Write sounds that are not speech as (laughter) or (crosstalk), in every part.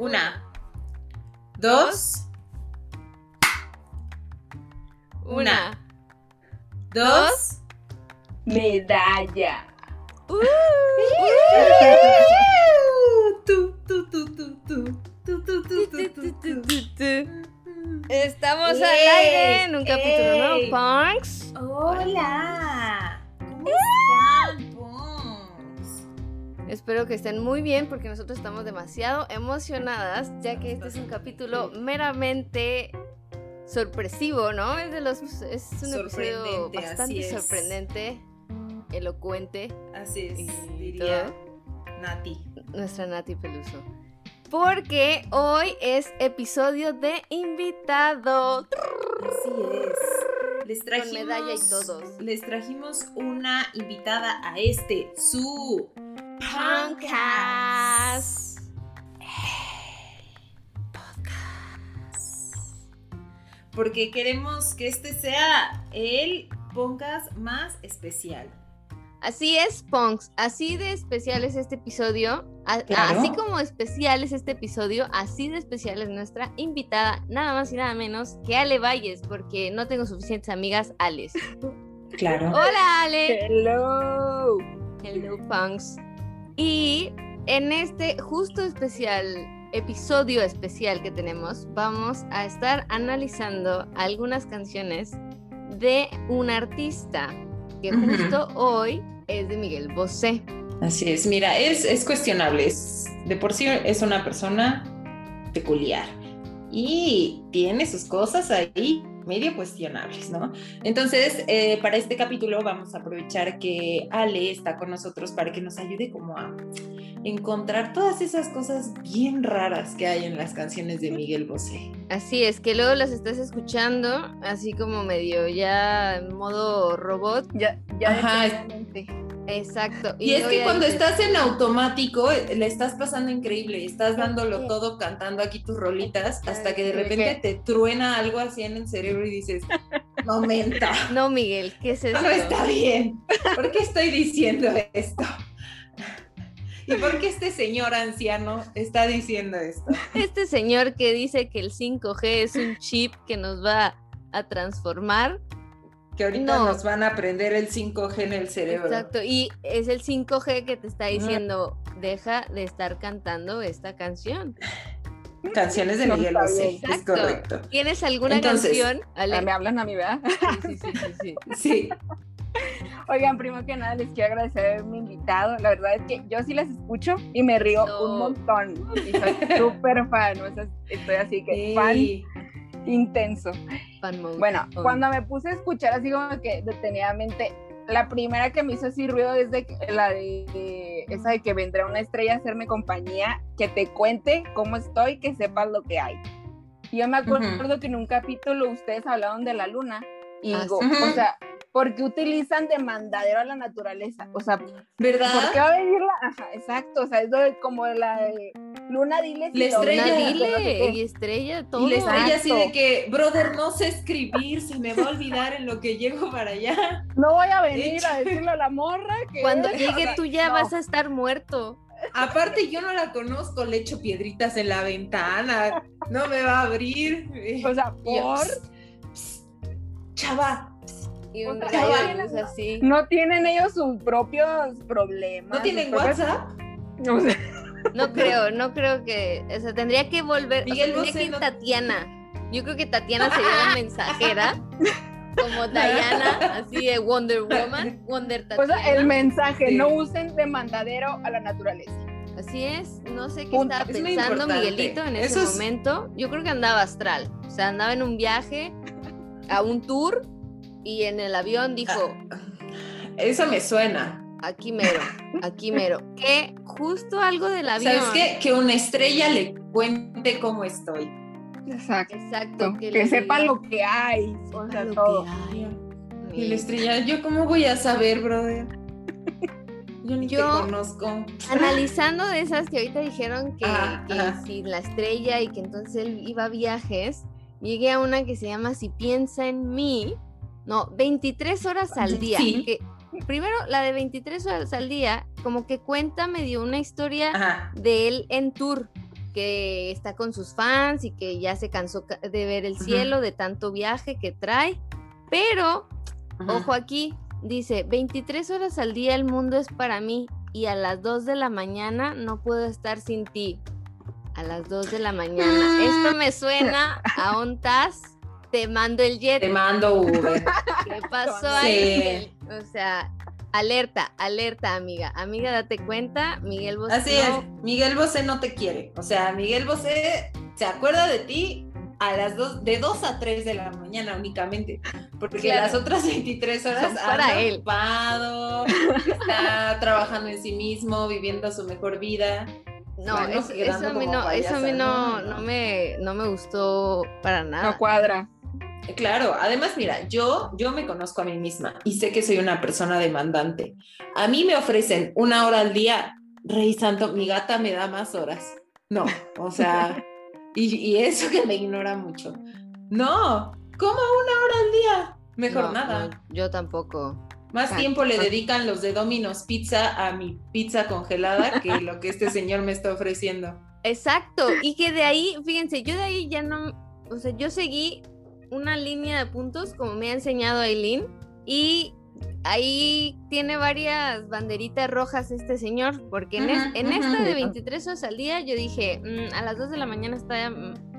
Una, dos, una, dos, medalla. Uh, Estamos ey, al aire en un capítulo punks. Hola. Espero que estén muy bien porque nosotros estamos demasiado emocionadas, ya que este es un capítulo meramente sorpresivo, ¿no? Es de los es un episodio bastante es. sorprendente, elocuente, Así es, Y diría Nati. nuestra Nati Peluso. Porque hoy es episodio de invitado. Así es. Les trajimos, medalla y todos. Les trajimos una invitada a este, su Podcast. Porque queremos que este sea el podcast más especial. Así es, Punks. Así de especial es este episodio. A- Claro. Así como especial es este episodio, así de especial es nuestra invitada, nada más y nada menos que Ale Valles, porque no tengo suficientes amigas Ales. Claro. Hola, Ale. Hello. Hello, Punks. Y en este justo especial, episodio especial que tenemos, vamos a estar analizando algunas canciones de un artista que justo hoy es de Miguel Bosé. Así es, mira, es, es cuestionable. Es, de por sí es una persona peculiar y tiene sus cosas ahí medio cuestionables, ¿no? Entonces, eh, para este capítulo vamos a aprovechar que Ale está con nosotros para que nos ayude como a encontrar todas esas cosas bien raras que hay en las canciones de Miguel Bosé. Así es, que luego las estás escuchando así como medio ya en modo robot. Ya, ya Ajá. Exacto. Y es que cuando estás en automático, eh, le estás pasando increíble, estás dándolo todo, cantando aquí tus rolitas, hasta que de repente te truena algo así en el cerebro y dices, momento, (laughs) No, Miguel, ¿qué es esto? no está bien, ¿por qué estoy diciendo esto? ¿Y por qué este señor anciano está diciendo esto? Este señor que dice que el 5G es un chip que nos va a transformar. Que ahorita No. nos van a prender el 5G en el cerebro. Exacto. Y es el 5G que te está diciendo, deja de estar cantando esta canción. Canciones de Miguel Bosé, es Exacto. correcto. ¿Tienes alguna Entonces, canción? Ale? Ah, Me hablan a mí, ¿verdad? Sí, sí, sí, sí. Sí, Oigan, primero que nada les quiero agradecer haberme invitado. La verdad es que yo sí las escucho y me río No. un montón. Y soy (laughs) súper fan. o sea, estoy así que fan Sí. intenso. Fan mode. Bueno, Oh. cuando me puse a escuchar así como que detenidamente, la primera que me hizo así ruido es de la de, de esa de que vendrá una estrella a hacerme compañía, que te cuente cómo estoy, que sepas lo que hay. Y yo me acuerdo que en un capítulo ustedes hablaron de la luna y Ah, digo, sí. o sea, ¿por qué utilizan de mandadero a la naturaleza? O sea, ¿por qué ¿verdad? va a venir la...? Ajá, exacto, o sea, es como la de Luna, dile. La estrella. Una ves, no sé dile y estrella todo. Y la estrella así de que, brother, no sé escribir, se me va a olvidar en lo que llego para allá. No voy a venir a decirle a la morra que... Cuando (laughs) llegue sea, tú ya no. vas a estar muerto. Aparte, yo no la conozco, le echo piedritas en la ventana, no me va a abrir. O sea, yo, por... "Psst, psst, chava, Y un Otra rayo vez. de luz así. No tienen ellos sus propios problemas. ¿no tienen propios- WhatsApp? O sea, No creo, no creo que. O sea, tendría que volver. Miguel o sea, tendría que ir no- Tatiana. Yo creo que Tatiana sería la (laughs) mensajera. Como Diana, así de Wonder Woman. Wonder o Tatiana. sea, el mensaje, Sí. no usen de mandadero a la naturaleza. Así es. No sé qué Punto. estaba Es pensando. Miguelito en Eso ese es- momento. Yo creo que andaba astral. O sea, andaba en un viaje a un tour y en el avión dijo. Eso me suena. Aquí mero, aquí mero. Que justo algo del avión. ¿Sabes qué? Que una estrella le cuente cómo estoy. Exacto. Exacto. Que, diga, lo que hay. O sea, "Lo que todo. hay". Y la estrella, ¿yo cómo voy a saber, brother? (laughs) Yo ni Yo- te conozco. Analizando de esas que ahorita dijeron que, Ajá, que si la estrella y que entonces él iba a viajes, llegué a una que se llama Si piensa en mí. No, 23 horas al día. Sí. Que, primero, la de 23 horas al día, como que cuenta medio una historia Ajá. de él en tour. que está con sus fans y que ya se cansó ca- de ver el cielo, de tanto viaje que trae. Pero, ojo aquí, dice, 23 horas al día el mundo es para mí y a las 2 de la mañana no puedo estar sin ti. A las 2 de la mañana. Esto me suena a un TAS, te mando el jet. Te mando Uber. (laughs) ¿Qué pasó Sí. ahí? O sea, alerta, alerta, amiga. Amiga, date cuenta, Miguel Bosé. Así no- es, Miguel Bosé no te quiere. O sea, Miguel Bosé se acuerda de ti a las dos, de 2 a 3 de la mañana únicamente. Porque Claro. las otras 23 horas Son para anda él. ocupado, está trabajando en sí mismo, viviendo su mejor vida. No, Bueno, eso, eso a mí no, eso a mí no. no me, no me gustó para nada. No cuadra. Claro, además, mira, yo, yo me conozco a mí misma y sé que soy una persona demandante. A mí me ofrecen una hora al día, Rey Santo, mi gata me da más horas. No, o sea, (laughs) y, y eso que me ignora mucho. No, ¿cómo una hora al día? Mejor No, nada. no, yo tampoco. Más Ah, tiempo le ah. dedican los de Domino's Pizza a mi pizza congelada que lo que este señor me está ofreciendo. Exacto. Y que de ahí, fíjense, yo de ahí ya no, o sea, yo seguí una línea de puntos como me ha enseñado Aileen y ahí tiene varias banderitas rojas este señor, porque en, es- esta de 23 horas al día yo dije, "Mm, a las 2 de la mañana está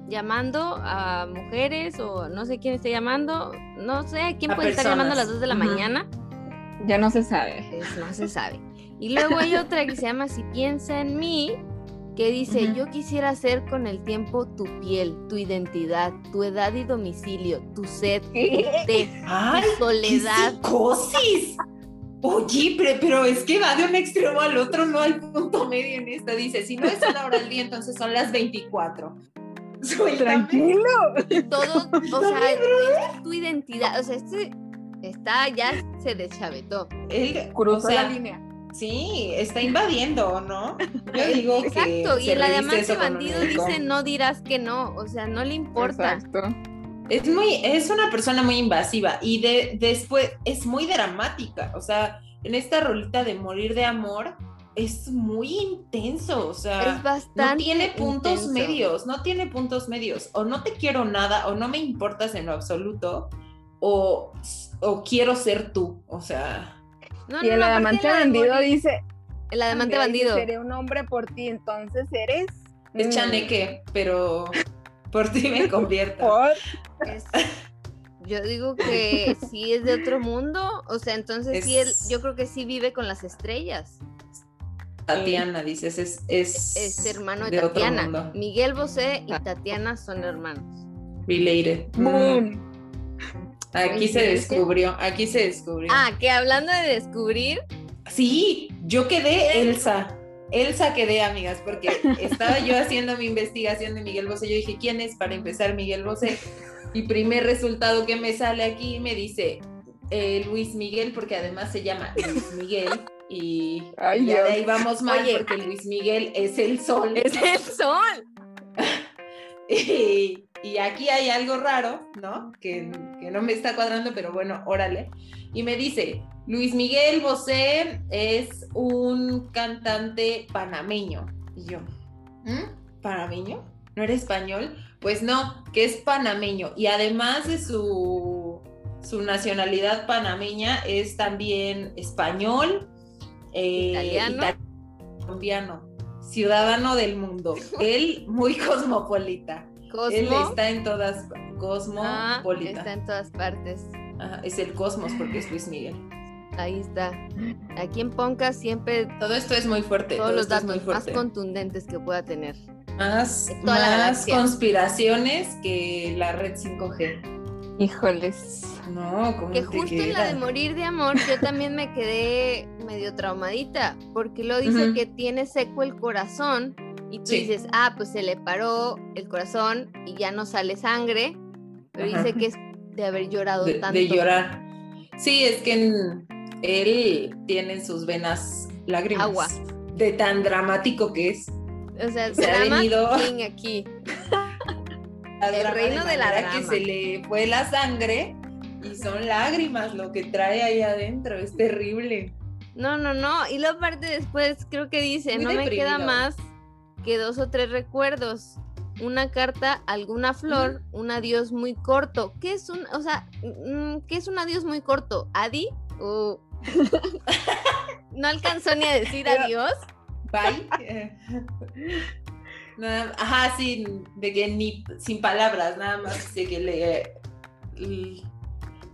llamando a mujeres o no sé quién está llamando, no sé a quién A puede estar llamando a las 2 personas. de la mañana. Ya no se sabe. No se sabe. Y luego hay otra que se llama Si piensa en mí, que dice, yo quisiera ser con el tiempo tu piel, tu identidad, tu edad y domicilio, tu sed, tu té, ¡Ay! tu soledad. ¡Qué psicosis! Oye, pero, pero es que va de un extremo al otro, no al punto medio en esta. Dice, si no es una hora al día, entonces son las 24. Suéltame. Tranquilo. Todo, (laughs) o sea, es tu identidad. O sea, este está, ya se deschavetó. Él, Cruzó o sea, la línea. Sí, está invadiendo, ¿no? Yo digo que Exacto. Y se en la de amante bandido dice, no dirás que no. O sea, no le importa. Exacto. Es muy, es una persona muy invasiva y de, después es muy dramática. O sea, en esta rolita de morir de amor es muy intenso. O sea, Es bastante. no tiene puntos intenso. medios, no tiene puntos medios. O no te quiero nada, o no me importas en lo absoluto, o, o quiero ser tú. O sea, No, Y no, el no, aparte amante la de bandido morir- dice. El adamante "Mira, dice, bandido. Seré un hombre por ti, entonces eres. es chaneque, pero por ti me convierto. Por. Es- yo digo que sí es de otro mundo, o sea, entonces sí, él, Es- yo creo que sí vive con las estrellas. Tatiana, dices, es, es, Es hermano de, de otro Tatiana. mundo. Miguel Bosé y Tatiana son hermanos. Related. Mm. Aquí se descubrió, aquí se descubrió. Ah, que hablando de descubrir, Sí, yo quedé Elsa. Elsa quedé, amigas, porque (laughs) estaba yo haciendo mi investigación de Miguel Bosé. Yo dije, ¿quién es para empezar Miguel Bosé? Y primer resultado que me sale aquí me dice eh, Luis Miguel, porque además se llama Luis Miguel. Y Ay, ya de ahí vamos mal, Oye. porque Luis Miguel es el sol. es el sol. (laughs) Y, y aquí hay algo raro, ¿no? Que, que no me está cuadrando, pero bueno, órale. Y me dice, Luis Miguel Bosé es un cantante panameño. Y yo, ¿Mm? ¿panameño? ¿No era español? Pues no, que es panameño. Y además de su, su nacionalidad panameña, es también español, eh, Italiano. ita- colombiano, ciudadano del mundo. (laughs) Él muy cosmopolita. Él Cosmo. está en todas Ah, cosmopolita. está en todas partes. Ajá, es el cosmos porque es Luis Miguel. Ahí está. Aquí en Ponca siempre Todo esto es muy fuerte. todos todo los esto es muy datos más contundentes que pueda tener. Más, más conspiraciones que la red 5G. Híjoles. No, como Que justo en la de morir de amor yo también me quedé medio traumadita, porque lo dice que tiene seco el corazón y tú Sí. dices, ah, pues se le paró el corazón y ya no sale sangre, pero Ajá. dice que es de haber llorado de, tanto. de llorar. Sí, es que en- él tiene en sus venas lágrimas. Agua. De tan dramático que es. O sea, Se ha drama venido- aquí. (laughs) La El drama reino de la manera que drama. se le fue la sangre y son lágrimas lo que trae ahí adentro. Es terrible. No, no, no. Y luego aparte después creo que dice, Muy no me queda más que dos o tres recuerdos, una carta, alguna flor, un adiós muy corto. ¿Qué es un, o sea, mm, qué es un adiós muy corto? ¿Adi? ¿O (laughs) no alcanzó ni a decir adiós? Bye. Eh, nada- ajá, sí, de que ni sin palabras, nada más de que le,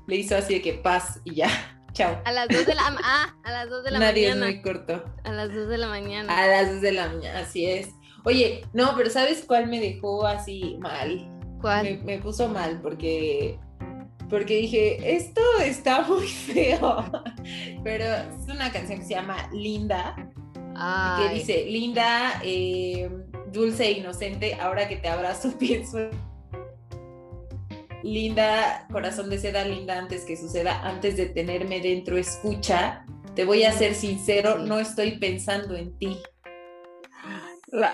le hizo así de que paz y ya. (laughs) Chao. A las dos de la ah, a las dos de la Un adiós mañana. muy corto. A las dos de la mañana. A las 2 de la mañana, así es. Oye, no, pero ¿sabes cuál me dejó así mal? ¿Cuál? Me, me puso mal porque porque dije, esto está (laughs) muy feo. Pero es una canción que se llama Linda, que Ay, dice, Linda, eh, dulce e inocente, ahora que te abrazo (laughs) pienso. Linda, corazón de seda, linda antes que suceda, antes de tenerme dentro, escucha. Te voy a ser sincero, no estoy pensando en ti. La-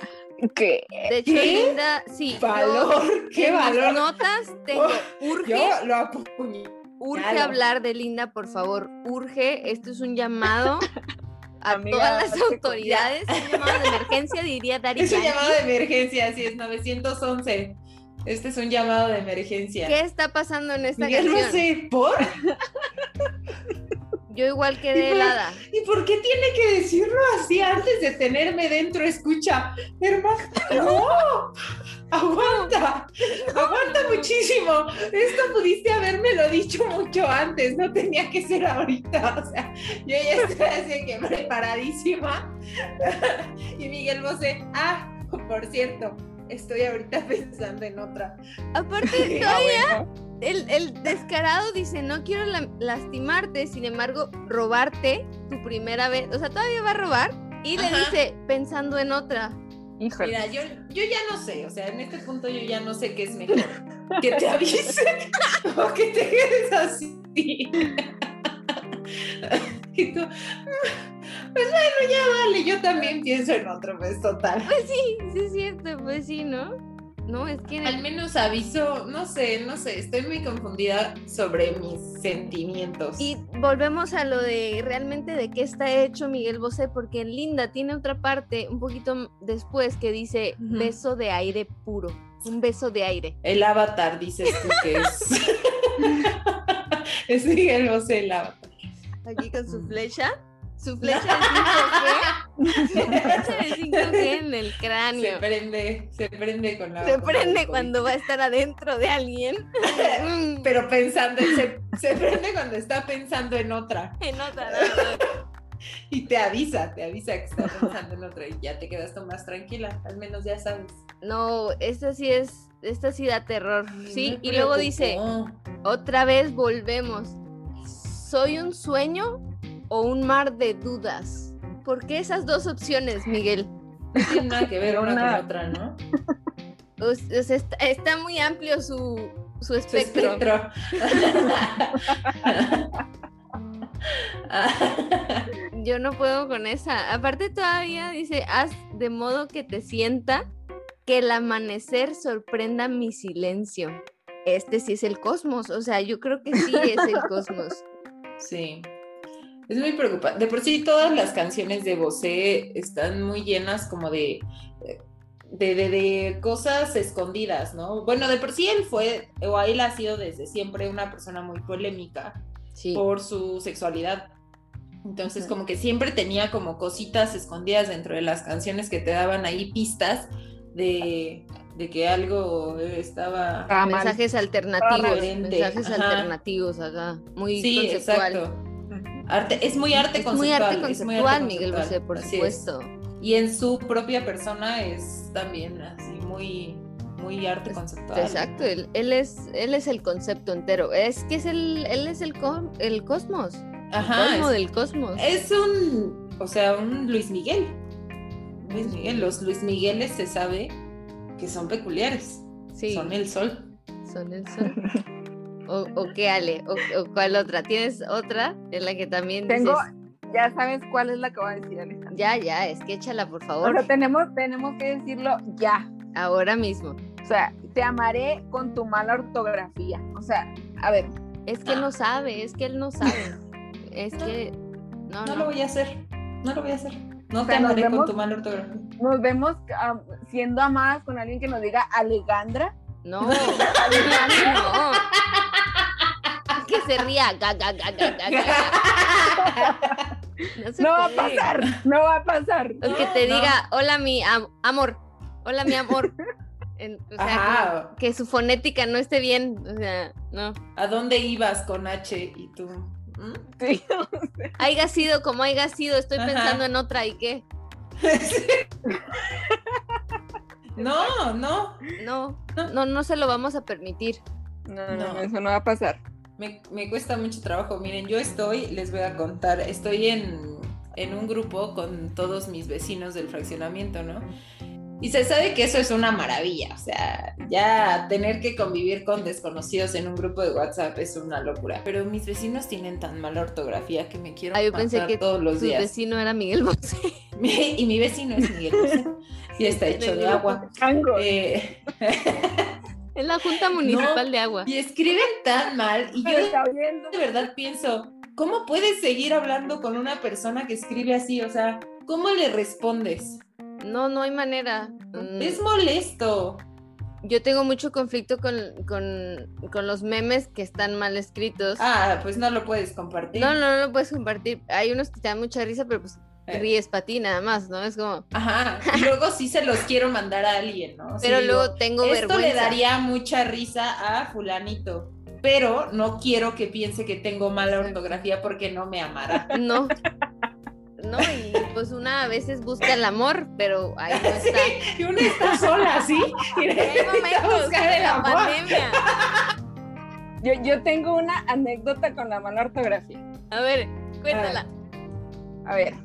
¿Qué? de hecho, ¿Qué? Linda, sí. yo Valor, qué en mis valor. notas tengo, Oh, urge, Yo lo apuñé. urge claro. hablar de Linda, por favor. Urge, esto es un llamado a Amiga, todas las autoridades. Un llamado de emergencia, diría Dari Es un llamado de emergencia, así es, 911. Este es un llamado de emergencia. ¿Qué está pasando en esta Miguel, no canción? sé, ¿por? Yo igual ¿Y quedé por- helada. ¿Y por qué tiene que decirlo así antes de tenerme dentro? Escucha, hermano, (laughs) no, aguanta, aguanta muchísimo. Esto pudiste habérmelo dicho mucho antes, no tenía que ser ahorita. O sea, yo ya estoy así que preparadísima. (laughs) Y Miguel Bosé, ah, por cierto, estoy ahorita pensando en otra. Aparte, (laughs) Ah, todavía. El, el descarado dice, no quiero la- lastimarte, sin embargo, robarte tu primera vez. O sea, todavía va a robar y le Ajá. dice, pensando en otra. Híjole. Mira, yo, yo ya no sé, o sea, en este punto yo ya no sé qué es mejor. Que te avise (laughs) o que te quedes así. (laughs) Y tú, pues bueno, ya vale, yo también pienso en otro, pues total. Pues sí, sí es cierto, pues sí, ¿no? No, es que... Al menos aviso, no sé, no sé, estoy muy confundida sobre mis sentimientos. Y volvemos a lo de realmente de qué está hecho Miguel Bosé, porque Linda tiene otra parte un poquito después que dice beso de aire puro, un beso de aire. El avatar, dices tú que es. (laughs) (laughs) es Miguel Bosé el avatar. Aquí con su flecha, su flecha de 5G, (laughs) su flecha de 5G en el Se cráneo. prende, se prende con la Se prende cuando va a estar adentro de alguien. (laughs) Pero pensando, se, se prende cuando está pensando en otra en otra nada más. (laughs) y te avisa, te avisa que está pensando en otra y ya te quedas tú más tranquila, al menos ya sabes. No, esta sí es, esta sí da terror. Sí, y luego dice, otra vez volvemos. ¿Soy un sueño o un mar de dudas? ¿Por qué esas dos opciones, Miguel? No tiene nada que ver una Una- con otra, ¿no? O sea, está, está muy amplio su, su Su espectro. espectro. (laughs) Yo no puedo con esa. Aparte todavía dice, haz de modo que te sienta que el amanecer sorprenda mi silencio. Este sí es el cosmos, o sea, yo creo que sí es el cosmos. Sí. Es muy preocupante. De por sí, todas las canciones de Bosé están muy llenas como de, de, de, de cosas escondidas, ¿no? Bueno, de por sí él fue, o él ha sido desde siempre una persona muy polémica Sí. por su sexualidad. Entonces, como que siempre tenía como cositas escondidas dentro de las canciones que te daban ahí pistas de, de que algo estaba... Ah, mensajes alternativos, mensajes ajá. alternativos acá, muy Sí, conceptual. exacto. Arte, es muy arte Es muy conceptual. arte es muy conceptual, arte Miguel Bosé, conceptual, por así es. supuesto. Y en su propia persona es también así muy, muy arte Es- conceptual. Exacto, él, él es, él es el concepto entero. Es que es el, él es el, co- el cosmos, Ajá. cosmo Es, del cosmos. es un, o sea, un Luis Miguel. Luis Miguel, los Luis Migueles se sabe que son peculiares. sí, Son el sol. son el sol. (laughs) O, o qué, Ale, o, o cuál otra. ¿Tienes otra en la que también Tengo, dices, ya sabes cuál es la que voy a decir, Alejandra. ya, ya, es que échala, por O favor, sea, tenemos, tenemos que decirlo ya. ahora mismo. O sea, te amaré con tu mala ortografía. O sea, a ver, Es que él no sabe, es que él no sabe. Es que, no, No no. lo voy a hacer. No lo voy a hacer. No O te sea, amaré con tu mal ortografía. Nos vemos am, siendo amadas con alguien que nos diga Alejandra. No, (laughs) no. Se ría. ga, ga, ga, ga, ga, ga. No, No va a pasar, no va a pasar. O que No, te no. diga, hola mi am- amor, hola mi amor. En- o sea, que su fonética no esté bien. O sea, no. ¿A dónde ibas con H y tú? ¿Mm? Sí. Haiga sido como haiga sido, estoy Ajá. pensando en otra y qué. (laughs) No, no. No, no, no se lo vamos a permitir. No, no, No. no, eso no va a pasar. Me, me cuesta mucho trabajo. Miren, yo estoy, les voy a contar, estoy en, en un grupo con todos mis vecinos del fraccionamiento, ¿no? Y se sabe que eso es una maravilla, o sea, ya tener que convivir con desconocidos en un grupo de WhatsApp es una locura. Pero mis vecinos tienen tan mala ortografía que me quiero Ah, yo pensé que todos los días. vecino era Miguel Bosé. Mi- y mi vecino es Miguel Bosé, (laughs) y está hecho de agua. Eh, (laughs) En la Junta Municipal de Agua. y escriben tan mal, y yo de verdad pienso, ¿cómo puedes seguir hablando con una persona que escribe así? O sea, ¿cómo le respondes? No, no hay manera. Mm, Es molesto. Yo tengo mucho conflicto con, con, con los memes que están mal escritos. Ah, pues no lo puedes compartir. No, no, no lo puedes compartir. Hay unos que te dan mucha risa, pero pues. Ríes para ti nada más, ¿no? Es como... Ajá. Y luego sí se los quiero mandar a alguien, ¿no? Sí Pero digo, luego tengo Esto vergüenza. le daría mucha risa a fulanito. Pero no quiero que piense que tengo mala ortografía porque no me amará. No. (laughs) No, y pues una a veces busca el amor, pero ahí no está. Y una está sola, ¿sí? (laughs) Y Hay necesita momentos buscar de el la amor. pandemia. Yo, yo tengo una anécdota con la mala ortografía. A ver, cuéntala. A ver,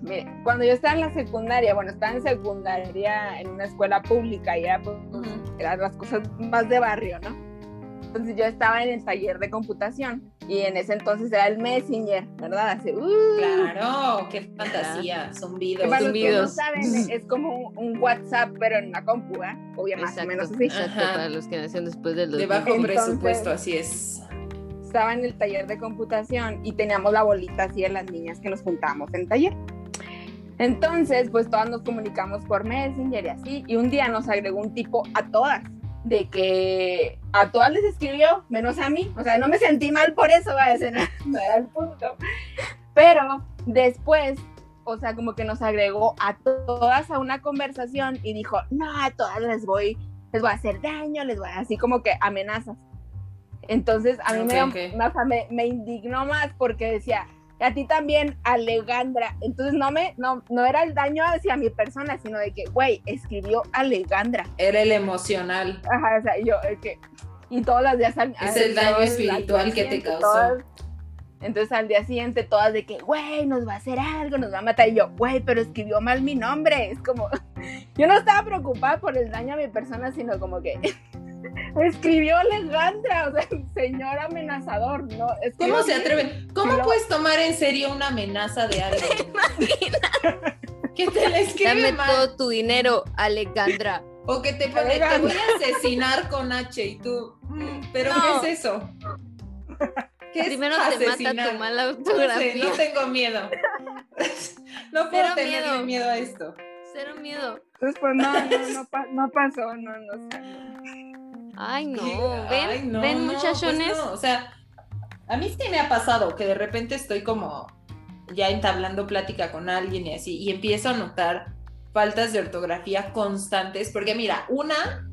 mire, cuando yo estaba en la secundaria, bueno, estaba en secundaria en una escuela pública y era, pues, eran las cosas más de barrio, ¿no? Entonces yo estaba en el taller de computación y en ese entonces era el Messenger, ¿verdad? Así, uh, Claro, qué fantasía, zumbidos. que para los que no zumbidos. saben, es como un, un WhatsApp, pero en una compu, ¿eh? Obvio, más o Exacto, menos así. Ajá. para los que nacieron después del De 2000. bajo Entonces- presupuesto, así es. Estaba en el taller de computación y teníamos la bolita así de las niñas que nos juntábamos en taller. Entonces, pues todas nos comunicamos por Messenger y así, y un día nos agregó un tipo a todas, de que a todas les escribió, menos a mí, o sea, no me sentí mal por eso, vaya, ese (laughs) no era el punto. Pero después, o sea, como que nos agregó a todas a una conversación y dijo, no, a todas les voy, les voy a hacer daño, les voy a, así como que amenazas. Entonces a mí me, Ok, dio- ok. más- me, me indignó más porque decía, a ti también, Alejandra. Entonces no me, no, no era el daño hacia mi persona, sino de que, güey, escribió Alejandra. Era el emocional. Ajá, o sea, yo, es que, y todos los días Es al- el daño espiritual que te causó. Entonces al día siguiente todas de que, güey, nos va a hacer algo, nos va a matar. Y yo, güey, pero escribió mal mi nombre. Es como, (laughs) yo no estaba preocupada por el daño a mi persona, sino como que (laughs) escribió Alejandra, o sea, (laughs) señor amenazador, ¿no? ¿Cómo Escribió se bien. atreven? ¿Cómo puedes tomar en serio una amenaza de alguien? que te la escribe Dame mal. todo tu dinero, Alejandra. O que te pone, te voy a asesinar con H y tú, "Mm, ¿pero No. qué es eso? ¿Qué es Primero te mata asesinar? tu mala No sé, tengo miedo. (laughs) No puedo Cero tenerle miedo. miedo. a esto. Cero miedo. Entonces, pues no, no, no, (laughs) pa- no pasó, no, no, no. Ay, no. Ay, ¿Ven? no, ¿Ven, no, muchachones? pues no, O sea, a mí sí me ha pasado que de repente estoy como ya entablando plática con alguien y así, y empiezo a notar faltas de ortografía constantes, porque mira, una,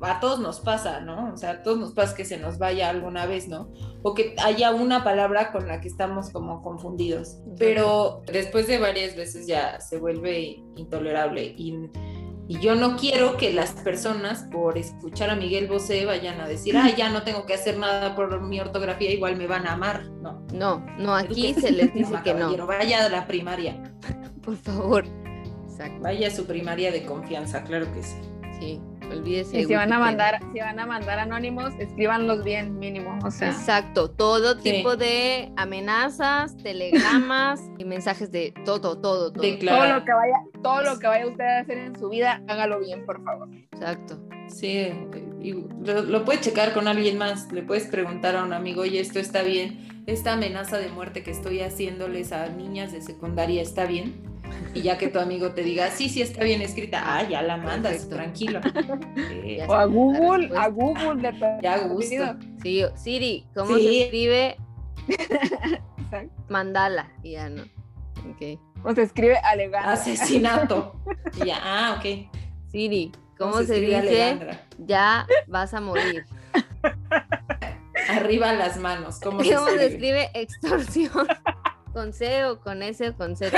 a todos nos pasa, ¿no? O sea, a todos nos pasa que se nos vaya alguna vez, ¿no? O que haya una palabra con la que estamos como confundidos, pero después de varias veces ya se vuelve intolerable y... Y yo no quiero que las personas, por escuchar a Miguel Bosé, vayan a decir, ay, ya no tengo que hacer nada por mi ortografía, igual me van a amar. No. No, no, aquí se les dice No, que no. Vaya a la primaria. (laughs) Por favor. Exacto. Vaya a su primaria de confianza, claro que sí. Sí, olvídese. Y si van a mandar, si van a mandar anónimos, escríbanlos bien, mínimo, o sea. Exacto, todo Sí. tipo de amenazas, telegramas y mensajes de todo, todo, todo. De Todo lo que vaya, todo lo que vaya usted a hacer en su vida, hágalo bien, por favor. Exacto. Sí, y lo, lo puede checar con alguien más. Le puedes preguntar a un amigo, oye, esto está bien. Esta amenaza de muerte que estoy haciéndoles a niñas de secundaria está bien. Y ya que tu amigo te diga, sí, sí está bien escrita, ah, ya la mandas, Perfecto. tranquilo. (laughs) Eh, O a Google, a Google de. Ya gusto. Sí, Siri, ¿cómo Sí. se escribe Exacto. mandala? Y ya no. Ok. O se escribe Alejandra. Asesinato. Y (laughs) ya, ah, ok. Siri, ¿cómo, se, dice Alejandra? ya vas a morir? (laughs) Arriba las manos. ¿Cómo se ¿Cómo se escribe? escribe extorsión? ¿Con C o con S o con Z?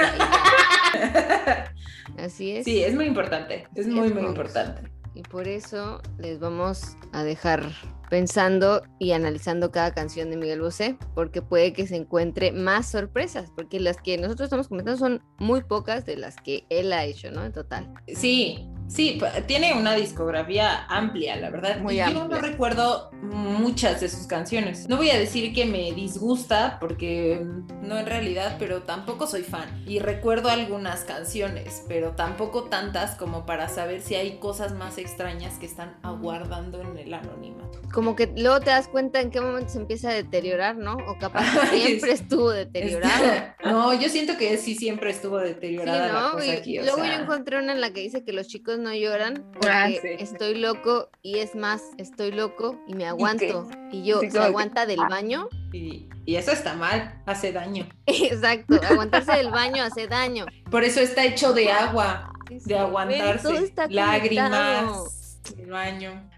(laughs) Así es. Sí, es muy importante. Es Sí, muy, es muy muy- importante. Y por eso les vamos a dejar pensando y analizando cada canción de Miguel Bosé, porque puede que se encuentre más sorpresas, porque las que nosotros estamos comentando son muy pocas de las que él ha hecho, ¿no? En total. Sí, sí, tiene una discografía amplia, la verdad. Muy y yo amplia. no recuerdo muchas de sus canciones. No voy a decir que me disgusta, porque mm, no en realidad, pero tampoco soy fan. Y recuerdo algunas canciones, pero tampoco tantas como para saber si hay cosas más extrañas que están aguardando en el anonimato. Como que luego te das cuenta en qué momento se empieza a deteriorar, ¿no? O capaz que (laughs) Ay, siempre es- estuvo deteriorado. (laughs) no, yo siento que sí siempre estuvo Sí, deteriorada la ¿no? Y o luego sea. yo encontré una en la que dice que los chicos no lloran porque Ah, sí. estoy loco y es más, estoy loco y me aguanto. Y, yo, Sí, ¿se como que- aguanta del ah. baño? Y, y eso está mal, hace daño. (laughs) Exacto, aguantarse del baño hace daño. Por eso está hecho de agua. Sí, de aguantarse lágrimas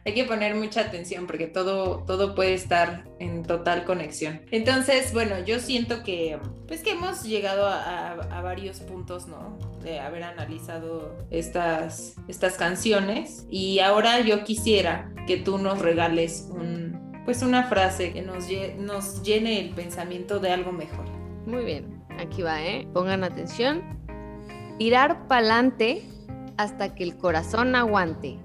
hay que poner mucha atención porque todo todo puede estar en total conexión entonces bueno yo siento que pues que hemos llegado a, a- a varios puntos no de haber analizado estas estas canciones y ahora yo quisiera que tú nos regales un pues una frase que nos, nos llene el pensamiento de algo mejor Muy bien, aquí va, ¿eh? Pongan atención. Tirar pa'lante hasta que el corazón aguante.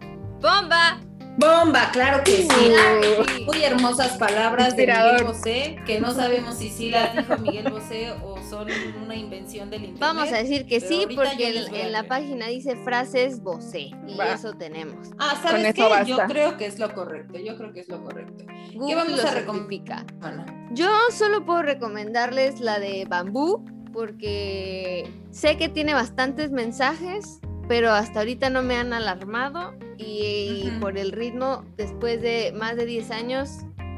¡Bomba! bomba claro que sí Claro que sí. Muy hermosas palabras de. Miguel Bosé, que no sabemos si sí las dijo Miguel Bosé o son una invención del internet. Vamos a decir que sí, porque en, la página dice frases Bosé y Va. eso tenemos. Ah, ¿sabes qué? basta. Yo creo que es lo correcto, yo creo que es lo correcto. Google vamos lo a recom- certifica. Ana. Yo solo puedo recomendarles la de Bambú porque sé que tiene bastantes mensajes, pero hasta ahorita no me han alarmado y, por el ritmo, después de más de 10 años,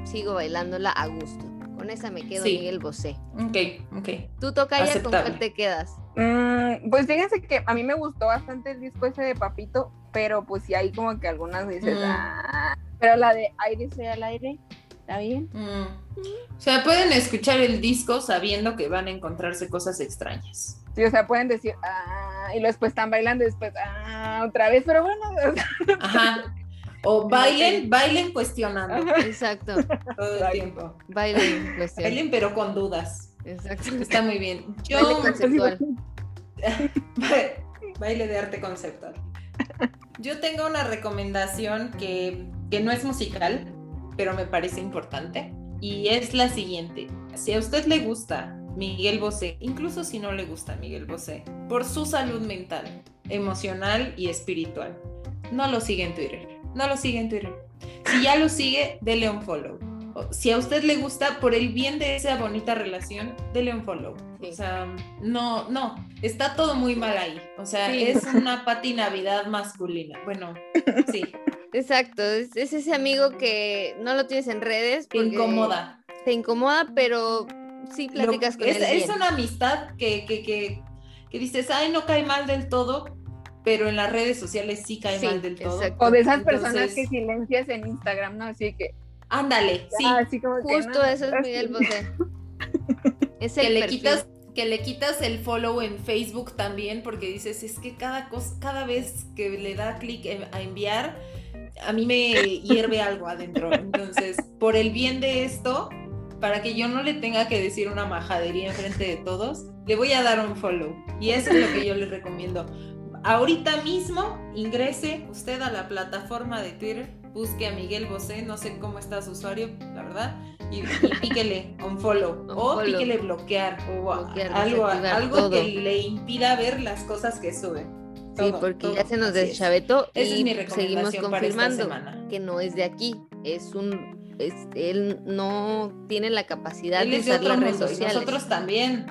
sigo bailándola a gusto. Con esa me quedo, Sí. Miguel Bosé. Ok, ok. Tú toca ya con cuál te quedas. Mm, pues fíjense que a mí me gustó bastante el disco ese de Papito, pero pues sí hay como que algunas dices, Mm. "Ah". pero la de aire sea al aire, ¿está bien? Mm. O sea, pueden escuchar el disco sabiendo que van a encontrarse cosas extrañas. Sí, o sea, pueden decir, ah, y luego después están bailando y después, ah, otra vez, pero bueno, (laughs) o sea, Ajá. O bailen, bailen cuestionando Exacto. todo el tiempo. Baile cuestión. Bailen pero con dudas. Exacto. Está muy bien. Yo Baile conceptual. (laughs) Baile de arte conceptual. Yo tengo una recomendación que, que no es musical, pero me parece importante. Y es la siguiente. Si a usted le gusta Miguel Bosé, incluso si no le gusta Miguel Bosé, por su salud mental, emocional y espiritual, no lo sigue en Twitter. No lo sigue en Twitter. Si ya lo sigue, dele un follow. Si a usted le gusta, por el bien de esa bonita relación, dele un follow. Sí. O sea, no, no, está todo muy mal ahí. O sea, Sí. es una pati navidad masculina. Bueno, (laughs) sí, Exacto. Es, es ese amigo que no lo tienes en redes. porque incomoda. Te incomoda, pero sí Lo- platicas con es, él. es una amistad que, que, que, que dices, ay, no cae mal del todo, pero en las redes sociales sí cae Sí, mal del todo. exacto. o de esas Entonces- personas que silencias en Instagram, ¿no? Así que, Ándale, sí. ah, así como que, Justo no, eso es. Miguel Bosé. (laughs) Es que el le perfil. quitas que le quitas el follow en Facebook también porque dices es que cada cosa cada vez que le da clic a enviar a mí me hierve algo adentro entonces por el bien de esto para que yo no le tenga que decir una majadería enfrente de todos le voy a dar un follow y eso es lo que yo les recomiendo ahorita mismo ingrese usted a la plataforma de Twitter busque a Miguel Bosé no sé cómo está su usuario la verdad y, y píquele un follow Un o follow. píquele bloquear o Bloquear, algo, algo todo. que le impida ver las cosas que sube. Sí, porque todo, ya se nos deschavetó Esa y es mi seguimos confirmando que no es de aquí. Es un. Es- él no tiene la capacidad Él de es de usar las redes sociales. nosotros también.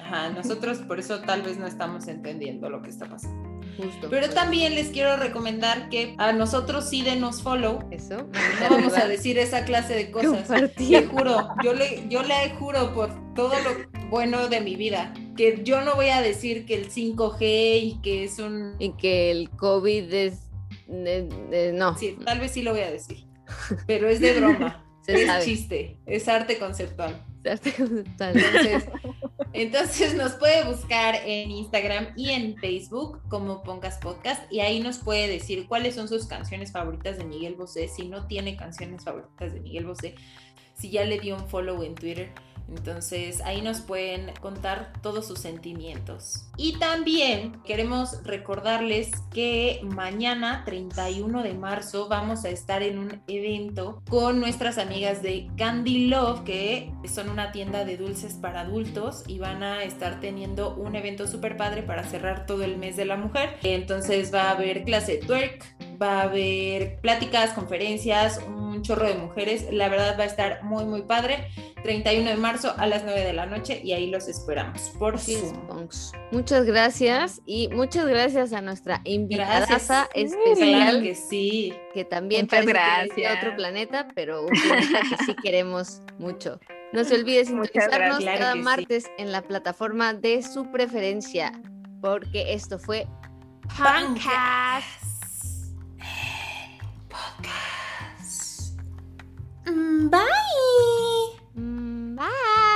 Ajá, nosotros por eso tal vez no estamos entendiendo lo que está pasando. Justo. Pero pues, también les quiero recomendar que a nosotros sí denos follow. Eso. No vamos a decir esa clase de cosas. Le juro, yo le, yo le juro por todo lo bueno de mi vida, que yo no voy a decir que el 5G y que es un... Y que el COVID es. de- de- no, Sí, tal vez sí lo voy a decir, pero es de broma, se es sabe. chiste, es arte conceptual. Arte conceptual. Entonces, entonces nos puede buscar en Instagram y en Facebook como Poncas Podcast y ahí nos puede decir cuáles son sus canciones favoritas de Miguel Bosé, si no tiene canciones favoritas de Miguel Bosé, si ya le dio un follow en Twitter. Entonces ahí nos pueden contar todos sus sentimientos. Y también queremos recordarles que mañana, 31 de marzo, vamos a estar en un evento con nuestras amigas de Candy Love, que son una tienda de dulces para adultos y van a estar teniendo un evento súper padre para cerrar todo el mes de la mujer. Entonces va a haber clase de twerk, va a haber pláticas, conferencias, un chorro de mujeres. La verdad va a estar muy, muy padre. 31 de marzo a las 9 de la noche y ahí los esperamos por Zoom. Muchas gracias y muchas gracias a nuestra invitada Gracias. Especial que sí. que también Muchas parece que es de gracias. otro planeta, pero un planeta que sí (laughs) queremos mucho. No se olvide sintonizarnos gracias. cada sí. martes en la plataforma de su preferencia, porque esto fue Podcast. Podcast. Mm, bye. Mm, bye.